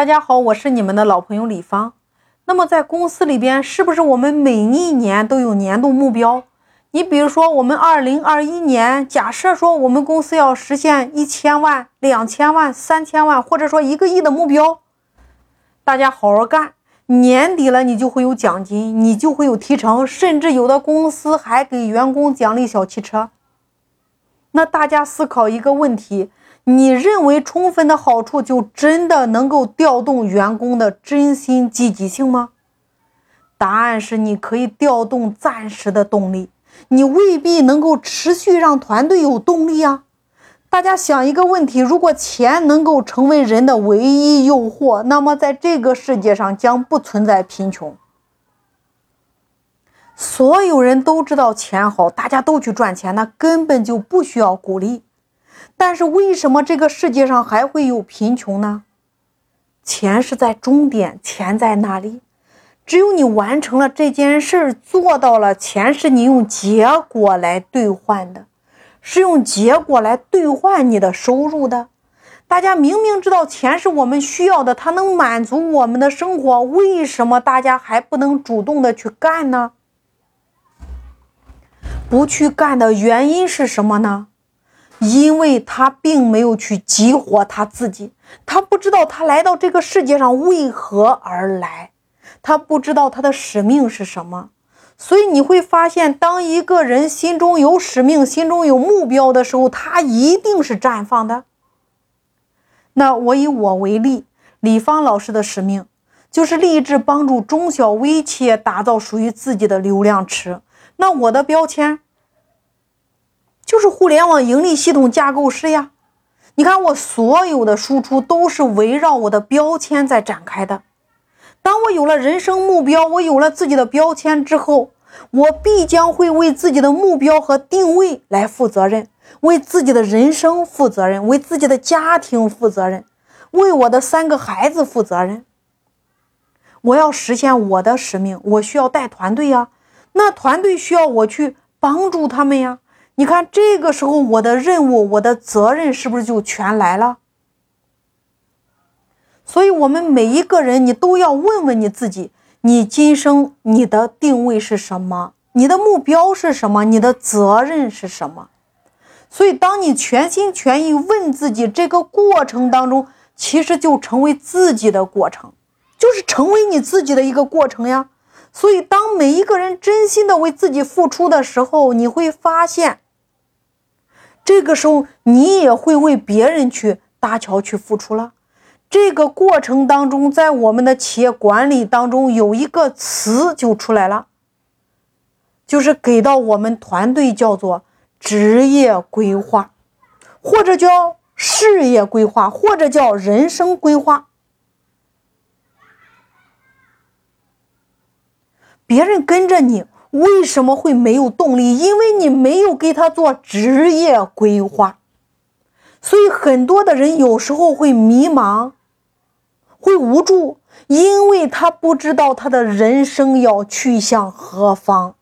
大家好，我是你们的老朋友李芳。那么在公司里边，是不是我们每一年都有年度目标？你比如说，我们二零二一年，假设说我们公司要实现一千万、两千万、三千万，或者说一个亿的目标，大家好好干，年底了你就会有奖金，你就会有提成，甚至有的公司还给员工奖励小汽车。那大家思考一个问题：你认为充分的好处就真的能够调动员工的真心积极性吗？答案是，你可以调动暂时的动力。你未必能够持续让团队有动力啊！大家想一个问题：如果钱能够成为人的唯一诱惑，那么在这个世界上将不存在贫穷。所有人都知道钱好，大家都去赚钱，那根本就不需要鼓励。但是为什么这个世界上还会有贫穷呢？钱是在终点，钱在哪里？只有你完成了这件事儿，做到了，钱是你用结果来兑换的，是用结果来兑换你的收入的。大家明明知道钱是我们需要的，它能满足我们的生活，为什么大家还不能主动的去干呢？不去干的原因是什么呢？因为他并没有去激活他自己，他不知道他来到这个世界上为何而来。他不知道他的使命是什么，所以你会发现，当一个人心中有使命、心中有目标的时候，他一定是绽放的。那我以我为例，李芳老师的使命就是立志帮助中小微企业打造属于自己的流量池。那我的标签就是互联网盈利系统架构师呀。你看，我所有的输出都是围绕我的标签在展开的。当我有了人生目标，我有了自己的标签之后，我必将会为自己的目标和定位来负责任，为自己的人生负责任，为自己的家庭负责任，为我的三个孩子负责任。我要实现我的使命，我需要带团队呀，那团队需要我去帮助他们呀。你看，这个时候我的任务、我的责任是不是就全来了？所以，我们每一个人，你都要问问你自己：你今生你的定位是什么？你的目标是什么？你的责任是什么？所以，当你全心全意问自己，这个过程当中，其实就成为自己的过程，就是成为你自己的一个过程呀。所以，当每一个人真心的为自己付出的时候，你会发现，这个时候你也会为别人去搭桥、去付出了。这个过程当中，在我们的企业管理当中，有一个词就出来了，就是给到我们团队叫做职业规划，或者叫事业规划，或者叫人生规划。别人跟着你为什么会没有动力？因为你没有给他做职业规划，所以很多的人有时候会迷茫。会无助，因为他不知道他的人生要去向何方。